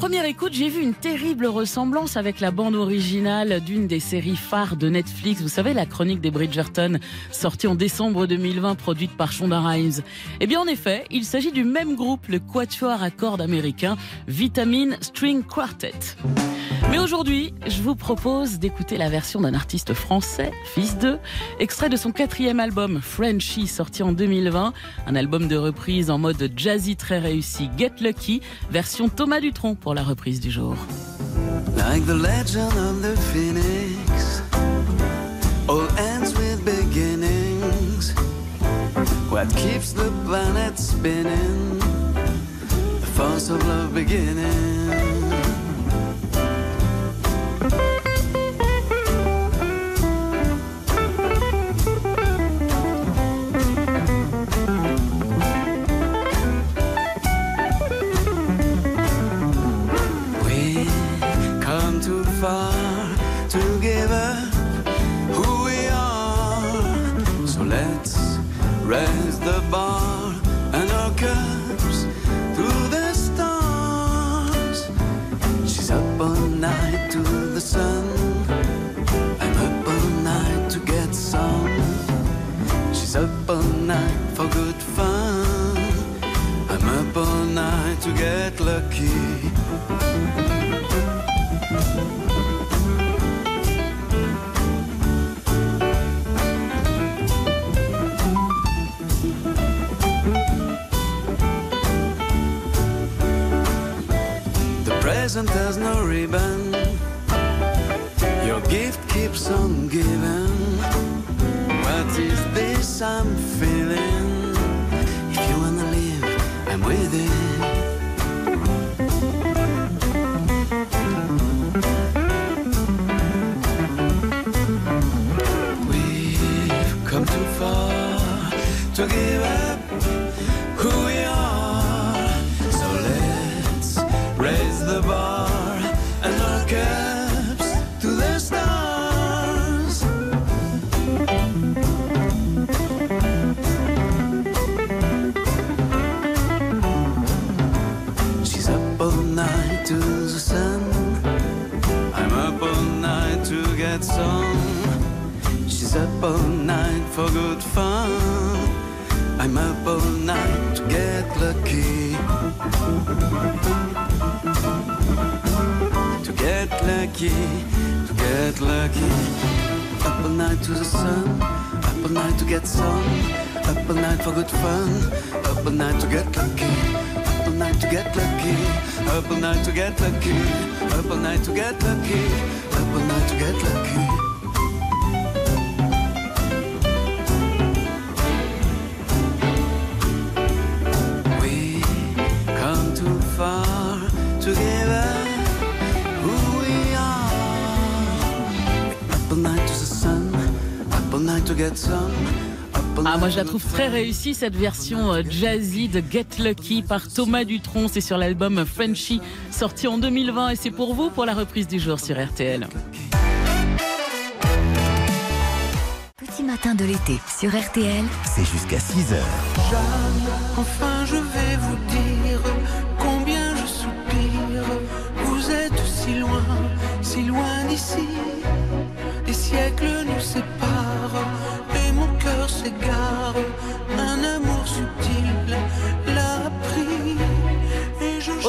Première écoute, j'ai vu une terrible ressemblance avec la bande originale d'une des séries phares de Netflix. Vous savez, la chronique des Bridgerton, sortie en décembre 2020, produite par Shonda Rhimes. Eh bien en effet, il s'agit du même groupe, le quatuor à cordes américain Vitamin String Quartet. Mais aujourd'hui, je vous propose d'écouter la version d'un artiste français, fils d'eux, extrait de son quatrième album, Frenchy, sorti en 2020, un album de reprise en mode jazzy très réussi, Get Lucky, version Thomas Dutronc la reprise du jour. Like the legend of the phoenix, all ends with beginnings. What keeps the planet spinning? The force of love beginning. Raise the bar and our cups to the stars. She's up all night to the sun. I'm up all night to get some. She's up all night for good fun. I'm up all night to get lucky. Present has no ribbon. Your gift keeps on giving. What is this I'm feeling? If you wanna live, I'm with it. We've come too far to give up up all night for good fun. I'm up all night to get lucky. To get lucky, to get lucky. Up all night to the sun. Up all night to get some. Up all night for good fun. Up all night to get lucky. Up all night to get lucky. Up all night to get lucky. Up all night to get lucky. Up all night to get lucky. Ah, moi je la trouve très réussie cette version euh, jazzy de Get Lucky par Thomas Dutronc. C'est sur l'album Frenchy sorti en 2020 et c'est pour vous pour la reprise du jour sur RTL. Petit matin de l'été sur RTL. C'est jusqu'à 6h. Jeanne, enfin je vais vous dire combien je soupire. Vous êtes si loin, si loin d'ici. Des siècles nous séparent s'égare. Un amour subtil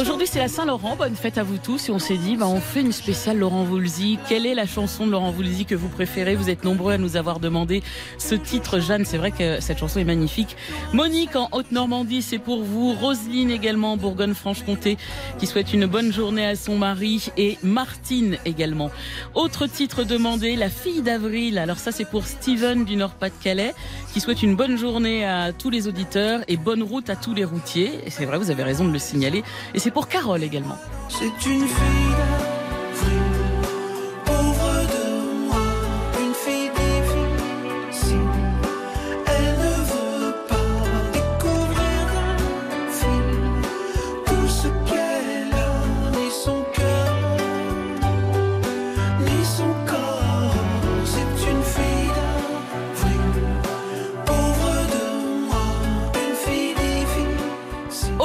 Aujourd'hui c'est la Saint-Laurent, bonne fête à vous tous et on s'est dit bah, on fait une spéciale Laurent Voulzy. Quelle est la chanson de Laurent Voulzy que vous préférez? Vous êtes nombreux à nous avoir demandé ce titre Jeanne, c'est vrai que cette chanson est magnifique. Monique en Haute-Normandie c'est pour vous, Roselyne également en Bourgogne-Franche-Comté qui souhaite une bonne journée à son mari et Martine également. Autre titre demandé, La fille d'avril. Alors ça c'est pour Steven du Nord-Pas-de-Calais qui souhaite une bonne journée à tous les auditeurs et bonne route à tous les routiers. Et c'est vrai, vous avez raison de le signaler. Pour Carole également. C'est une fille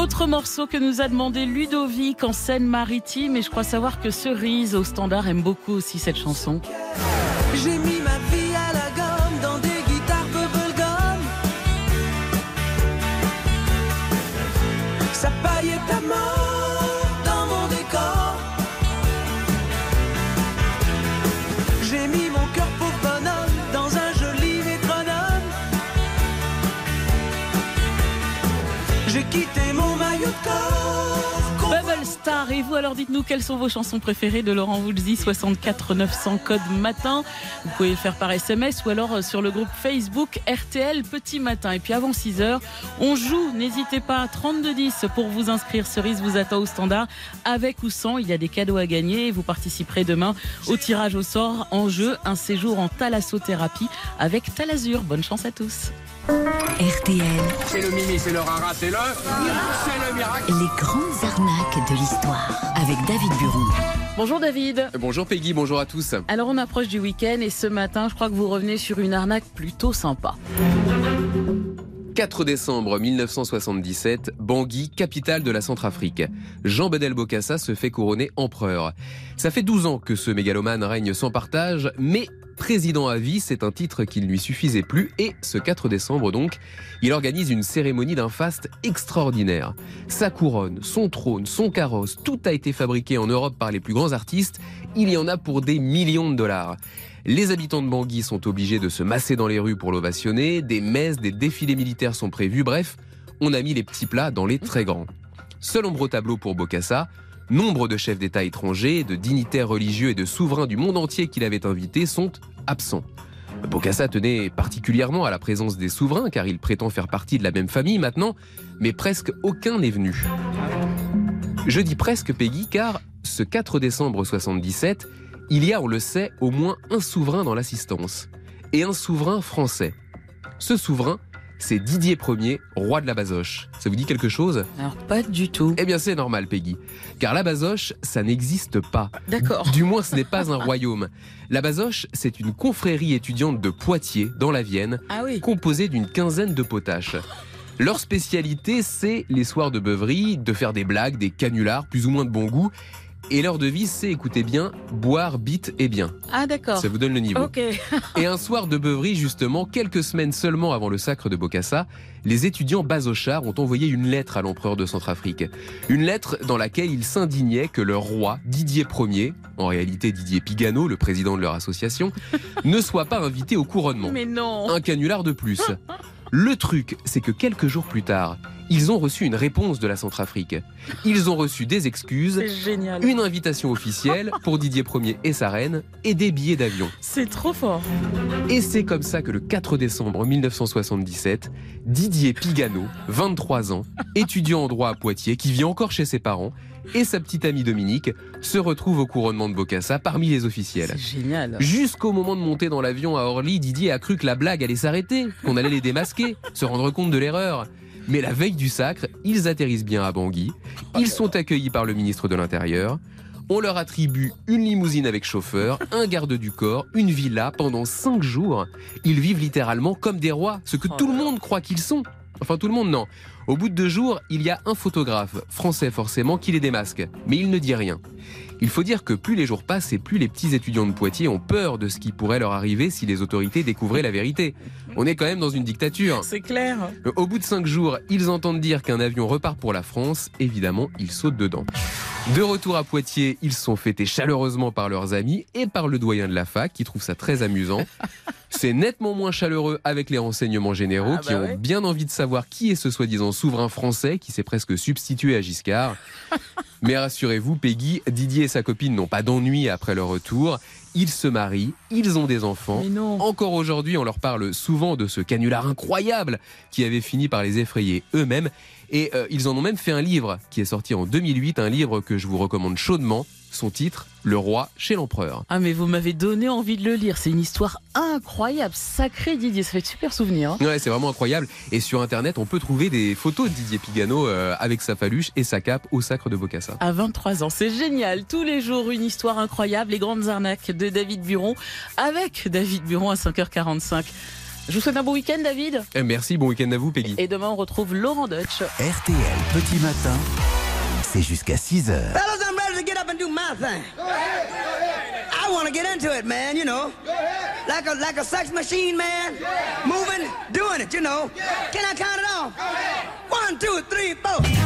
Autre morceau que nous a demandé Ludovic en Seine-Maritime. Et je crois savoir que Cerise au standard aime beaucoup aussi cette chanson. Alors dites-nous quelles sont vos chansons préférées de Laurent Voulzy 64 900 code matin. Vous pouvez le faire par SMS ou alors euh, sur le groupe Facebook RTL Petit Matin. Et puis avant 6 heures, on joue. N'hésitez pas 32 10 pour vous inscrire. Cerise vous attend au standard avec ou sans. Il y a des cadeaux à gagner. Vous participerez demain au tirage au sort en jeu un séjour en thalassothérapie avec Talazur. Bonne chance à tous. RTL, C'est le mimi, c'est le rara, c'est le. C'est le miracle. les grandes arnaques de l'histoire avec David Buron. Bonjour David. Bonjour Peggy, bonjour à tous. Alors on approche du week-end et ce matin, je crois que vous revenez sur une arnaque plutôt sympa. 4 décembre 1977, Bangui, capitale de la Centrafrique. Jean Bedel Bokassa se fait couronner empereur. Ça fait 12 ans que ce mégalomane règne sans partage, mais président à vie, c'est un titre qui ne lui suffisait plus et ce 4 décembre donc, il organise une cérémonie d'un faste extraordinaire. Sa couronne, son trône, son carrosse, tout a été fabriqué en Europe par les plus grands artistes, il y en a pour des millions de dollars. Les habitants de Bangui sont obligés de se masser dans les rues pour l'ovationner, des messes, des défilés militaires sont prévus, bref, on a mis les petits plats dans les très grands. Seul ombre au tableau pour Bokassa, nombre de chefs d'État étrangers, de dignitaires religieux et de souverains du monde entier qu'il avait invités sont absents. Bokassa tenait particulièrement à la présence des souverains car il prétend faire partie de la même famille maintenant, mais presque aucun n'est venu. Je dis presque Peggy car ce 4 décembre 77, il y a, on le sait, au moins un souverain dans l'assistance. Et un souverain français. Ce souverain, c'est Didier Ier, roi de la Basoche. Ça vous dit quelque chose? Alors pas du tout. Eh bien c'est normal Peggy. Car la Basoche, ça n'existe pas. D'accord. Du moins ce n'est pas un royaume. La Basoche, c'est une confrérie étudiante de Poitiers, dans la Vienne, Ah oui. composée d'une quinzaine de potaches. Leur spécialité, c'est les soirs de beuverie, de faire des blagues, des canulars, plus ou moins de bon goût. Et leur devise, c'est, écoutez bien, boire, bite et bien. Ah d'accord. Ça vous donne le niveau. <laughs> Et un soir de beuverie, justement, quelques semaines seulement avant le sacre de Bokassa, les étudiants basochards ont envoyé une lettre à l'empereur de Centrafrique. Une lettre dans laquelle ils s'indignaient que leur roi, Didier Ier, en réalité Didier Pigano, le président de leur association, <laughs> ne soit pas invité au couronnement. Mais non. Un canular de plus. <laughs> Le truc, c'est que quelques jours plus tard, ils ont reçu une réponse de la Centrafrique. Ils ont reçu des excuses, une invitation officielle pour Didier Ier et sa reine, et des billets d'avion. C'est trop fort. Et c'est comme ça que le 4 décembre 1977, Didier Pigano, 23 ans, étudiant en droit à Poitiers, qui vit encore chez ses parents, et sa petite amie Dominique se retrouve au couronnement de Bocassa parmi les officiels. Génial. Jusqu'au moment de monter dans l'avion à Orly, Didier a cru que la blague allait s'arrêter, qu'on allait les démasquer, se rendre compte de l'erreur. Mais la veille du sacre, ils atterrissent bien à Bangui. Ils sont accueillis par le ministre de l'Intérieur. On leur attribue une limousine avec chauffeur, un garde du corps, une villa pendant cinq jours. Ils vivent littéralement comme des rois, ce que tout le monde croit qu'ils sont. Enfin, tout le monde, non. Au bout de deux jours, il y a un photographe, français forcément, qui les démasque. Mais il ne dit rien. Il faut dire que plus les jours passent et plus les petits étudiants de Poitiers ont peur de ce qui pourrait leur arriver si les autorités découvraient la vérité. On est quand même dans une dictature. C'est clair. Au bout de cinq jours, ils entendent dire qu'un avion repart pour la France. Évidemment, ils sautent dedans. De retour à Poitiers, ils sont fêtés chaleureusement par leurs amis et par le doyen de la fac qui trouve ça très amusant. <laughs> C'est nettement moins chaleureux avec les renseignements généraux Ah qui bah ont ouais. bien envie de savoir qui est ce soi-disant souverain français qui s'est presque substitué à Giscard. <laughs> Mais rassurez-vous, Peggy, Didier et sa copine n'ont pas d'ennui après leur retour. Ils se marient, ils ont des enfants. Encore aujourd'hui, on leur parle souvent de ce canular incroyable qui avait fini par les effrayer eux-mêmes. Et euh, ils en ont même fait un livre qui est sorti en 2008, un livre que je vous recommande chaudement. Son titre, Le roi chez l'empereur. Ah mais vous m'avez donné envie de le lire. C'est une histoire incroyable, sacré Didier. Ça fait de super souvenirs. hein. Ouais, c'est vraiment incroyable. Et sur internet, on peut trouver des photos de Didier Pigano euh, avec sa faluche et sa cape au sacre de Bocassa. À 23 ans, c'est génial. Tous les jours, une histoire incroyable. Les grandes arnaques de David Buron avec David Buron à 5h45. Je vous souhaite un bon week-end, David. Eh, merci, bon week-end à vous, Peggy. Et demain, on retrouve Laurent Deutsch. RTL Petit Matin, c'est jusqu'à 6 heures. Fellas, I'm ready to get up and do my thing. I want to get into it, man, you know. Like a like a sex machine, man. Moving, doing it, you know. Can I count it off? One, two, three, four.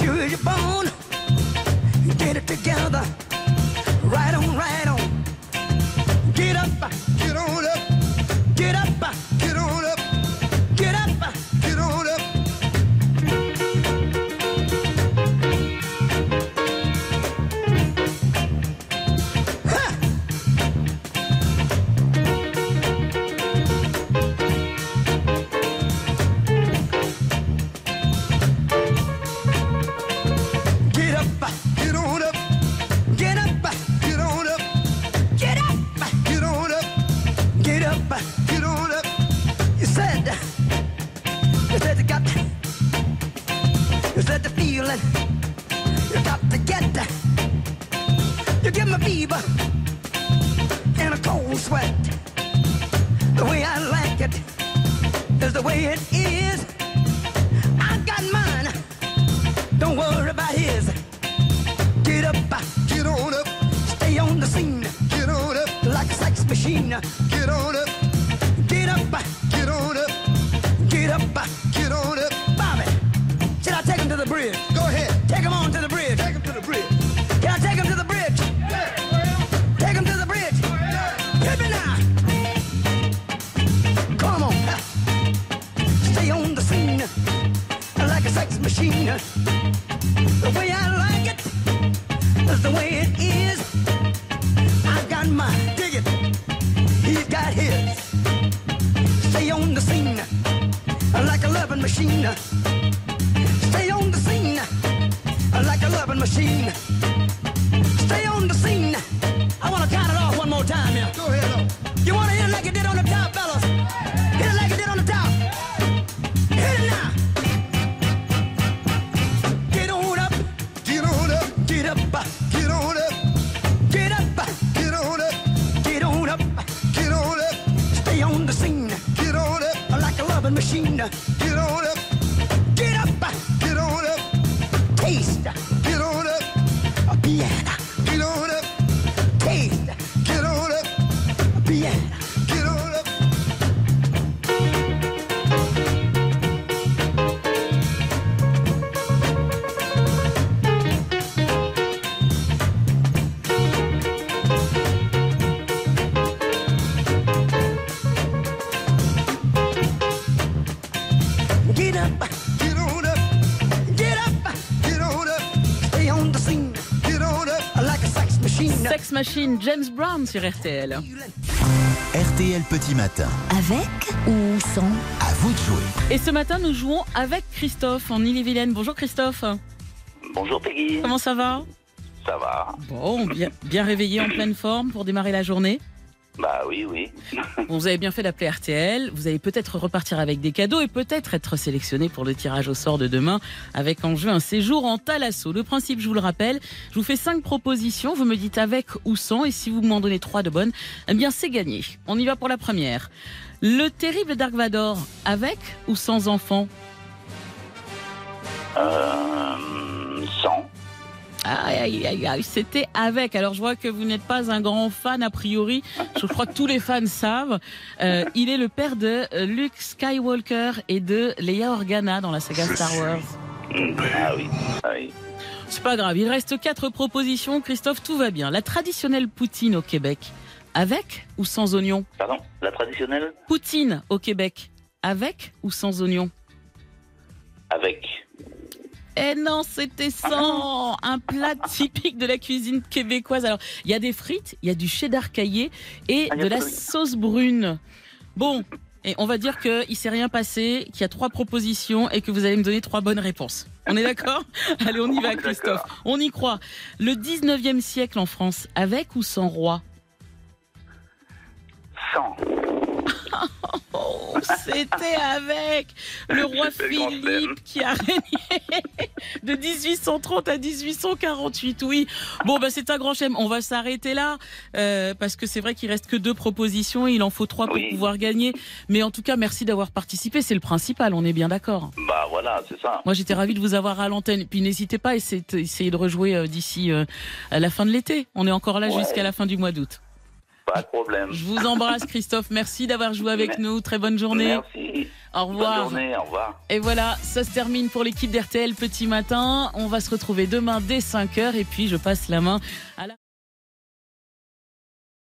Sure you're born. Get it together. Right on, right on. Get up, the way it is. I got my dig it. He's got his. Stay on the scene like a loving machine. Stay on the scene like a loving machine. Stay on the scene. I want to count it off one more time here. Go ahead. You want to hit it like you did on the top, fellas? Machine. James Brown sur RTL. RTL Petit Matin. Avec ou sans À vous de jouer. Et ce matin, nous jouons avec Christophe en Ille-et-Vilaine. Bonjour Christophe. Bonjour Peggy. Comment ça va? Ça va Bon, bien, bien réveillé, en pleine forme pour démarrer la journée. Bah oui, oui. Vous avez bien fait d'appeler RTL. Vous allez peut-être repartir avec des cadeaux et peut-être être sélectionné pour le tirage au sort de demain avec en jeu un séjour en Thalasso. Le principe, je vous le rappelle, je vous fais cinq propositions. Vous me dites avec ou sans et si vous m'en donnez trois de bonnes, eh bien c'est gagné. On y va pour la première. Le terrible Dark Vador, avec ou sans enfant? Euh. Aïe, aïe, aïe, aïe, c'était avec. Alors, je vois que vous n'êtes pas un grand fan a priori. Je crois que tous les fans savent. Euh, il est le père de euh, Luke Skywalker et de Leia Organa dans la saga Star Wars. Ah oui, ah oui. C'est pas grave. Il reste quatre propositions. Christophe, tout va bien. La traditionnelle poutine au Québec, avec ou sans oignon? Pardon, la traditionnelle? Poutine au Québec, avec ou sans oignon? Avec. Eh non, c'était sans un plat typique de la cuisine québécoise. Alors, il y a des frites, il y a du cheddar caillé et Ah, de la sauce brune. Bon, et on va dire qu'il s'est rien passé, qu'il y a trois propositions et que vous allez me donner trois bonnes réponses. On est d'accord? <laughs> Allez, on y va, Christophe. On y croit. Le 19e siècle en France, avec ou sans roi? Sans. Oh, c'était avec le roi Philippe qui a régné de 1830 à 1848. Oui. Bon, bah, c'est un grand chelem. On va s'arrêter là euh, parce que c'est vrai qu'il reste que deux propositions. et Il en faut trois pour Oui. pouvoir gagner. Mais en tout cas, merci d'avoir participé. C'est le principal. On est bien d'accord. Bah voilà, c'est ça. Moi, j'étais ravie de vous avoir à l'antenne. Puis n'hésitez pas à essayer de, rejouer euh, d'ici euh, à la fin de l'été. On est encore là Ouais. jusqu'à la fin du mois d'août. Pas de problème. Je vous embrasse, Christophe. Merci d'avoir joué avec nous. Très bonne journée. Merci. Au revoir. Bonne journée, au revoir. Et voilà, ça se termine pour l'équipe d'RTL Petit Matin. On va se retrouver demain dès 5h et puis je passe la main à la...